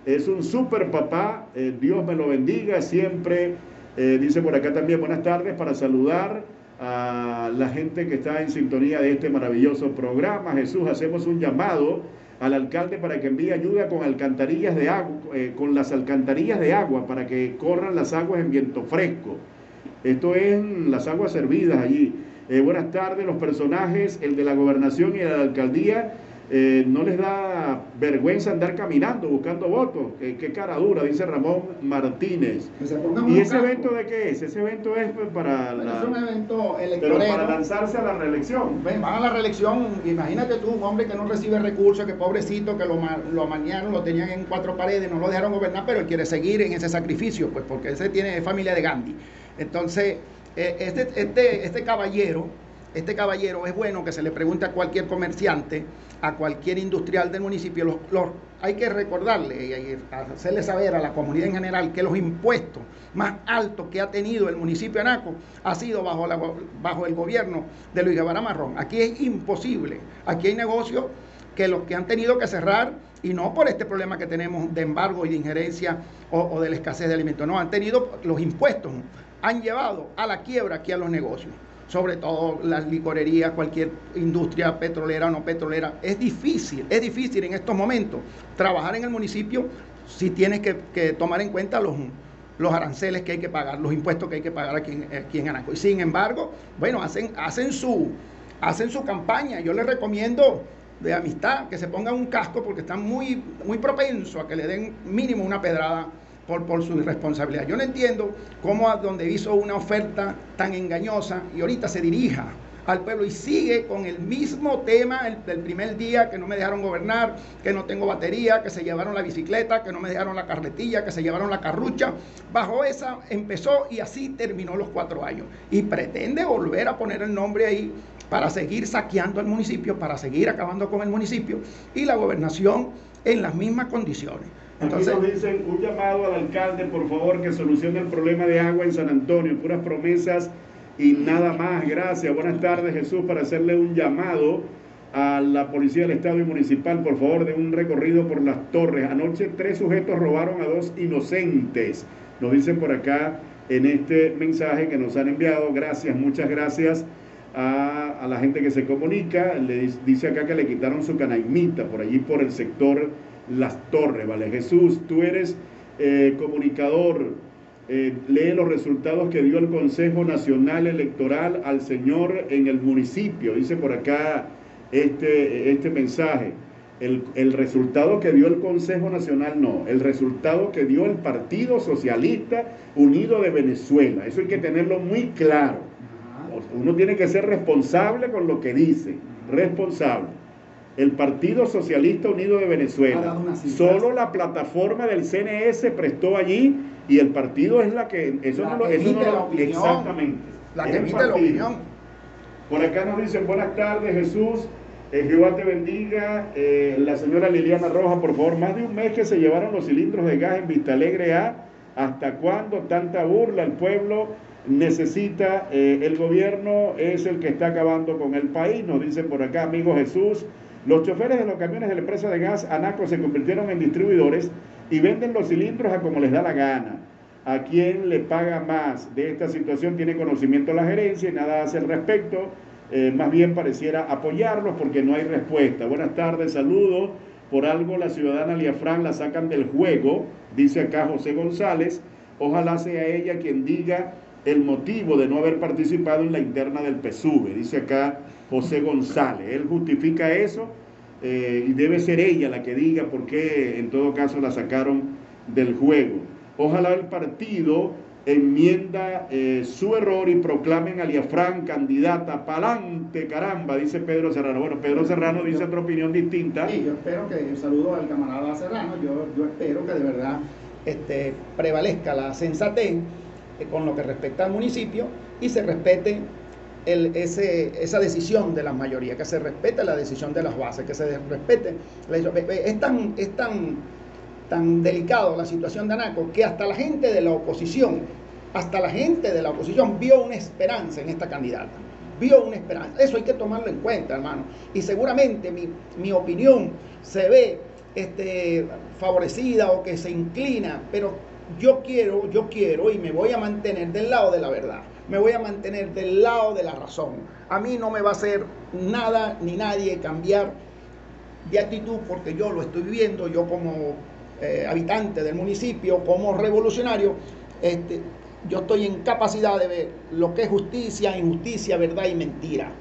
es un super papá, eh, Dios me lo bendiga siempre. Eh, dice por acá también, buenas tardes, para saludar a la gente que está en sintonía de este maravilloso programa. Jesús, hacemos un llamado al alcalde para que envíe ayuda con alcantarillas de agua, eh, con las alcantarillas de agua para que corran las aguas en viento fresco. Esto es las aguas servidas allí. Eh, buenas tardes, los personajes, el de la gobernación y el de la alcaldía eh, no les da vergüenza andar caminando buscando votos. qué cara dura, dice Ramón Martínez. ¿Y ese evento de qué es? Ese evento es pues, para, es un evento electoral. para lanzarse a la reelección. van a la reelección. Imagínate tú, un hombre que no recibe recursos, que pobrecito, que lo, lo mañana lo tenían en cuatro paredes, no lo dejaron gobernar, pero él quiere seguir en ese sacrificio, pues porque ese tiene familia de Gandhi. Entonces, eh, este, este, este caballero este caballero es bueno que se le pregunte a cualquier comerciante, a cualquier industrial del municipio, hay que recordarle y hacerle saber a la comunidad en general que los impuestos más altos que ha tenido el municipio de Anaco ha sido bajo, bajo el gobierno de Luis Guevara Marrón. Aquí es imposible, aquí hay negocios que los que han tenido que cerrar, y no por este problema que tenemos de embargo y de injerencia o, o de la escasez de alimentos, no, han tenido los impuestos, han llevado a la quiebra aquí a los negocios sobre todo las licorerías, cualquier industria petrolera o no petrolera. Es difícil, es difícil en estos momentos trabajar en el municipio si tienes que, tomar en cuenta los, los aranceles que hay que pagar, los impuestos que hay que pagar aquí en, aquí en Anaco. Y sin embargo, bueno, hacen, hacen, su, hacen su campaña. Yo les recomiendo de amistad que se pongan un casco porque están muy, muy propensos a que le den mínimo una pedrada por, su irresponsabilidad. Yo no entiendo cómo a donde hizo una oferta tan engañosa y ahorita se dirija al pueblo y sigue con el mismo tema del primer día que no me dejaron gobernar, que no tengo batería, que se llevaron la bicicleta, que no me dejaron la carretilla, que se llevaron la carrucha. Bajo esa empezó y así terminó los cuatro años. Y pretende volver a poner el nombre ahí para seguir saqueando el municipio, para seguir acabando con el municipio y la gobernación en las mismas condiciones. Entonces, Aquí nos dicen un llamado al alcalde, por favor, que solucione el problema de agua en San Antonio, puras promesas y nada más. Gracias. Buenas tardes, Jesús, para hacerle un llamado a la Policía del Estado y Municipal, por favor, de un recorrido por las torres. Anoche tres sujetos robaron a dos inocentes. Nos dicen por acá en este mensaje que nos han enviado. Gracias, muchas gracias a, a la gente que se comunica. Le dice acá que le quitaron su canaimita por allí por el sector las Torres, ¿vale? Jesús, tú eres eh, comunicador, eh, lee los resultados que dio el Consejo Nacional Electoral al Señor en el municipio, dice por acá este, este mensaje. El, el, resultado que dio el Consejo Nacional, no, el resultado que dio el Partido Socialista Unido de Venezuela. Eso hay que tenerlo muy claro. Uno tiene que ser responsable con lo que dice, responsable el Partido Socialista Unido de Venezuela. Solo la plataforma del CNS prestó allí y el partido es la que eso no lo, eso no lo exactamente. La que emite la opinión. Por acá nos dicen buenas tardes Jesús. Eh, Jehová te bendiga. Eh, la señora Liliana Roja, por favor, más de un mes que se llevaron los cilindros de gas en Vista Alegre A. ¿Hasta cuándo tanta burla? El pueblo necesita, eh, el gobierno es el que está acabando con el país. Nos dicen por acá, amigo Jesús. Los choferes de los camiones de la empresa de gas Anaco se convirtieron en distribuidores y venden los cilindros a como les da la gana. A quien le paga más de esta situación tiene conocimiento la gerencia y nada hace al respecto. Eh, más bien pareciera apoyarlos porque no hay respuesta. Buenas tardes, saludos. Por algo la ciudadana Liafran la sacan del juego, dice acá José González. Ojalá sea ella quien diga el motivo de no haber participado en la interna del PSUV, dice acá José González. Él justifica eso eh, y debe ser ella la que diga por qué en todo caso la sacaron del juego. Ojalá el partido enmienda eh, su error y proclamen a Liafrán candidata pa'lante, caramba, dice Pedro Serrano. Bueno, Pedro Serrano dice otra opinión distinta. Sí, yo espero que, saludo al camarada Serrano, yo, espero que de verdad este, prevalezca la sensatez eh, con lo que respecta al municipio y se respete el, ese, esa decisión de la mayoría, que se respete la decisión de las bases, que se respete. Es tan, es tan, tan delicado la situación de Anaco que hasta la gente de la oposición, hasta la gente de la oposición vio una esperanza en esta candidata. Vio una esperanza. Eso hay que tomarlo en cuenta, hermano. Y seguramente mi, mi opinión se ve este, favorecida o que se inclina, pero yo quiero, yo quiero y me voy a mantener del lado de la verdad me voy a mantener del lado de la razón. A mí no me va a hacer nada ni nadie cambiar de actitud porque yo lo estoy viviendo, yo como eh, habitante del municipio, como revolucionario, este, yo estoy en capacidad de ver lo que es justicia, injusticia, verdad y mentira.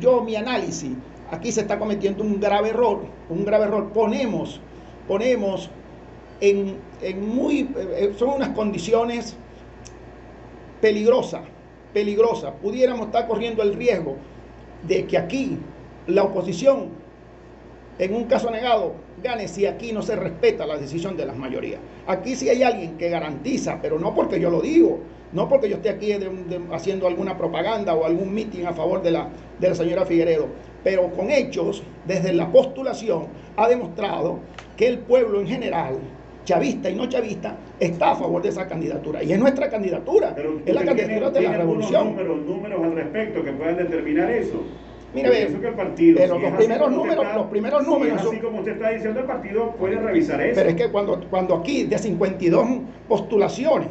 Yo mi análisis, aquí se está cometiendo un grave error, un grave error. Ponemos, ponemos en, en muy, eh, son unas condiciones peligrosas peligrosa. Pudiéramos estar corriendo el riesgo de que aquí la oposición, en un caso negado, gane si aquí no se respeta la decisión de las mayorías. Aquí sí hay alguien que garantiza, pero no porque yo lo digo, no porque yo esté aquí haciendo alguna propaganda o algún mitin a favor de la, de la señora Figueredo, pero con hechos, desde la postulación, ha demostrado que el pueblo en general chavista y no chavista, está a favor de esa candidatura. Y es nuestra candidatura, es la candidatura de la revolución. Números, números al respecto que puedan determinar eso. Mire, que el partido, pero los, primeros números, los primeros números, así como usted está diciendo, el partido puede revisar eso. Pero es que cuando, cuando aquí de 52 postulaciones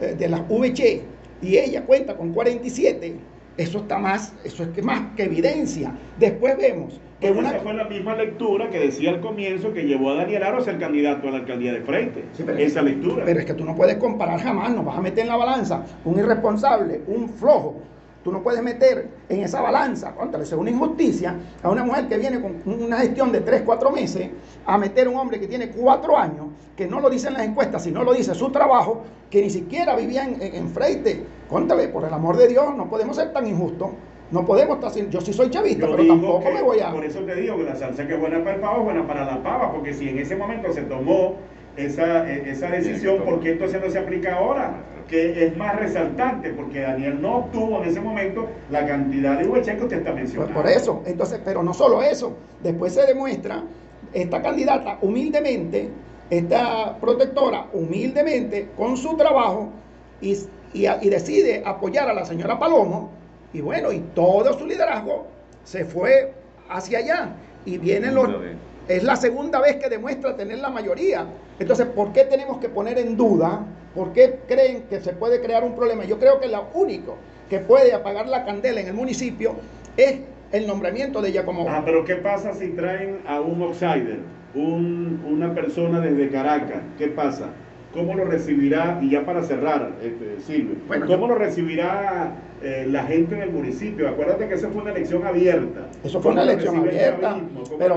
eh, de las VC y ella cuenta con 47, eso está más, eso es que más que evidencia. Después vemos que una... Esa fue la misma lectura que decía al comienzo que llevó a Daniel Aro a ser candidato a la alcaldía de frente. esa lectura. Pero es que tú no puedes comparar jamás, no vas a meter en la balanza un irresponsable, un flojo, Tú no puedes meter en esa balanza, contra es una injusticia, a una mujer que viene con una gestión de 3, 4 meses, a meter a un hombre que tiene 4 años, que no lo dicen las encuestas, sino lo dice su trabajo, que ni siquiera vivía en, en, Freite. Contale, por el amor de Dios, no podemos ser tan injustos. No podemos estar así. Yo sí soy chavista, pero tampoco me voy a. Por eso te digo que la salsa que es buena para el pavo es buena para la pava, porque si en ese momento se tomó esa, e, esa decisión, ¿por qué entonces no se aplica ahora? que es más resaltante, porque Daniel no obtuvo en ese momento la cantidad de VH que usted está mencionando. Pues por eso, entonces, pero no solo eso, después se demuestra, esta candidata humildemente, esta protectora humildemente, con su trabajo, y, y decide apoyar a la señora Palomo, y bueno, y todo su liderazgo se fue hacia allá, y vienen los... Es la segunda vez que demuestra tener la mayoría. Entonces, ¿por qué tenemos que poner en duda? ¿Por qué creen que se puede crear un problema? Yo creo que lo único que puede apagar la candela en el municipio es el nombramiento de ella como... Ah, pero ¿qué pasa si traen a un outsider, un, una persona desde Caracas? ¿Qué pasa? ¿Cómo lo recibirá? Y ya para cerrar, este, Silvio, ¿cómo lo recibirá eh, la gente en el municipio? Acuérdate que esa fue una elección abierta. Eso fue una elección abierta. pero,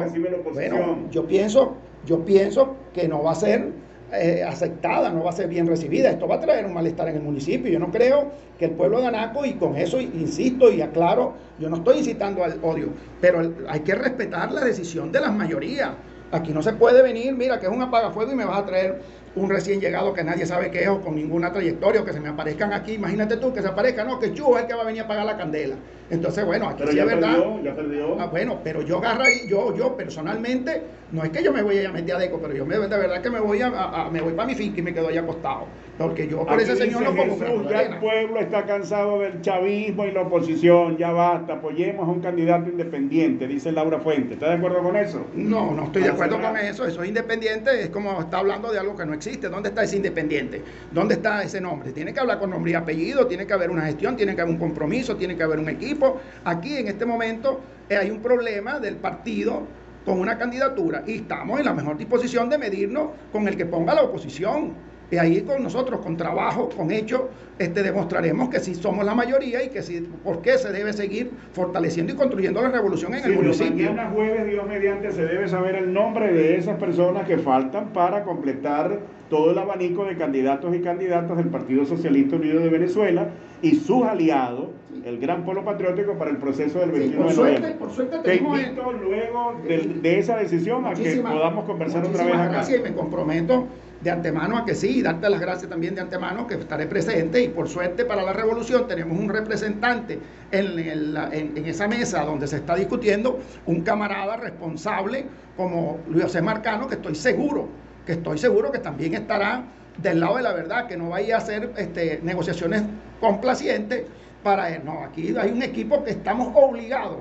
bueno, yo pienso, yo pienso que no va a ser eh, aceptada, no va a ser bien recibida. Esto va a traer un malestar en el municipio. Yo no creo que el pueblo de Anaco, y con eso insisto y aclaro, yo no estoy incitando al odio, pero hay que respetar la decisión de las mayorías. Aquí no se puede venir, mira, que es un apagafuego y me vas a traer un recién llegado que nadie sabe qué es o con ninguna trayectoria o que se me aparezcan aquí. Imagínate tú que se aparezca, no, que Chu es el que va a venir a pagar la candela. Entonces, bueno, aquí sí es verdad. ya perdió. Ah, bueno, pero yo agarraría, yo, yo personalmente, no es que yo me voy a meter a Deco, pero yo me, de verdad que me voy a, me voy para mi finca y me quedo ahí acostado. Porque yo por ese señor no como Ya el pueblo está cansado del chavismo y la oposición, ya basta, apoyemos a un candidato independiente, dice Laura Fuente. ¿Está de acuerdo con eso? No, no estoy de acuerdo con eso. Eso es independiente, es como está hablando de algo que no existe. ¿Dónde está ese independiente? ¿Dónde está ese nombre? Tiene que hablar con nombre y apellido, tiene que haber una gestión, tiene que haber un compromiso, tiene que haber un equipo. Aquí en este momento eh, hay un problema del partido con una candidatura y estamos en la mejor disposición de medirnos con el que ponga la oposición. Y ahí con nosotros, con trabajo, con hechos, este, demostraremos que sí somos la mayoría y que sí, por qué se debe seguir fortaleciendo y construyendo la revolución en el municipio. Mañana jueves, Dios mediante, se debe saber el nombre de esas personas que faltan para completar todo el abanico de candidatos y candidatas del Partido Socialista Unido de Venezuela y sus aliados, el Gran Polo Patriótico, para el proceso del 21 de noviembre. Por suerte Te invito luego de, esa decisión a que podamos conversar otra vez acá. Gracias y me comprometo de antemano a que sí, y darte las gracias también de antemano que estaré presente y por suerte para la revolución tenemos un representante en, en, esa mesa donde se está discutiendo, un camarada responsable como Luis José Marcano, que estoy seguro, que estoy seguro que también estará del lado de la verdad, que no vaya a hacer este, negociaciones complacientes para él. No, aquí hay un equipo que estamos obligados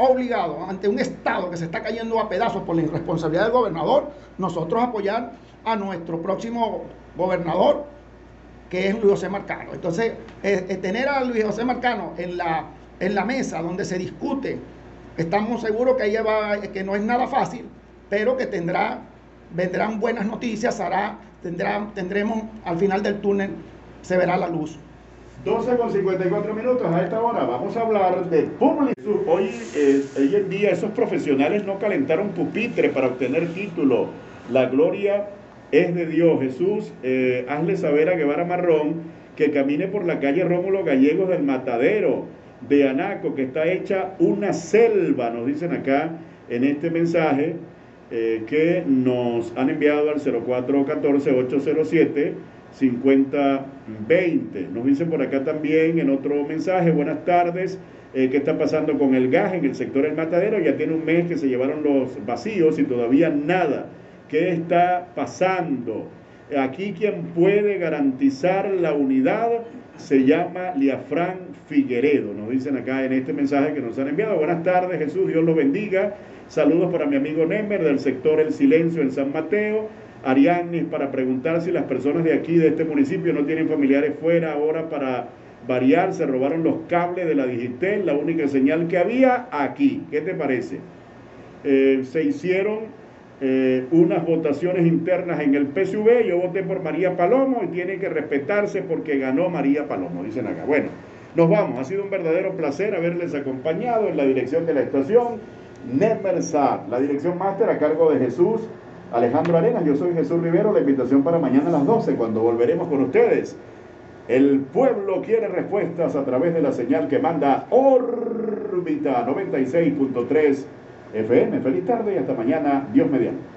obligados ante un Estado que se está cayendo a pedazos por la irresponsabilidad del gobernador, nosotros apoyar a nuestro próximo gobernador, que es Luis José Marcano. Entonces, eh, eh, tener a Luis José Marcano en la, en la mesa donde se discute, estamos seguros que, ella va, que no es nada fácil, pero que tendrá, vendrán buenas noticias, hará, tendrá, tendremos al final del túnel, se verá la luz. 12 con 54 minutos a esta hora. Vamos a hablar de público. Hoy, eh, hoy en día esos profesionales no calentaron pupitre para obtener título. La gloria es de Dios. Jesús, eh, hazle saber a Guevara Marrón que camine por la calle Rómulo Gallegos del Matadero de Anaco, que está hecha una selva, nos dicen acá en este mensaje eh, que nos han enviado al 0414 807 5020. Nos dicen por acá también en otro mensaje, buenas tardes, eh, ¿qué está pasando con el gas en el sector del matadero? Ya tiene un mes que se llevaron los vacíos y todavía nada. ¿Qué está pasando? Aquí quien puede garantizar la unidad se llama Liafran Figueredo. Nos dicen acá en este mensaje que nos han enviado. Buenas tardes, Jesús, Dios los bendiga. Saludos para mi amigo Nemer del sector El Silencio en San Mateo. Ariadne para preguntar si las personas de aquí, de este municipio, no tienen familiares fuera ahora para variar. Se robaron los cables de la Digitel, la única señal que había aquí. ¿Qué te parece? Eh, se hicieron eh, unas votaciones internas en el PSV. Yo voté por María Palomo y tiene que respetarse porque ganó María Palomo, dicen acá. Bueno, nos vamos. Ha sido un verdadero placer haberles acompañado en la dirección de la estación. Nemersat, la dirección máster a cargo de Jesús. Alejandro Arenas, yo soy Jesús Rivero, la invitación para mañana a las 12 cuando volveremos con ustedes. El pueblo quiere respuestas a través de la señal que manda órbita 96.3 FM. Feliz tarde y hasta mañana, Dios mediante.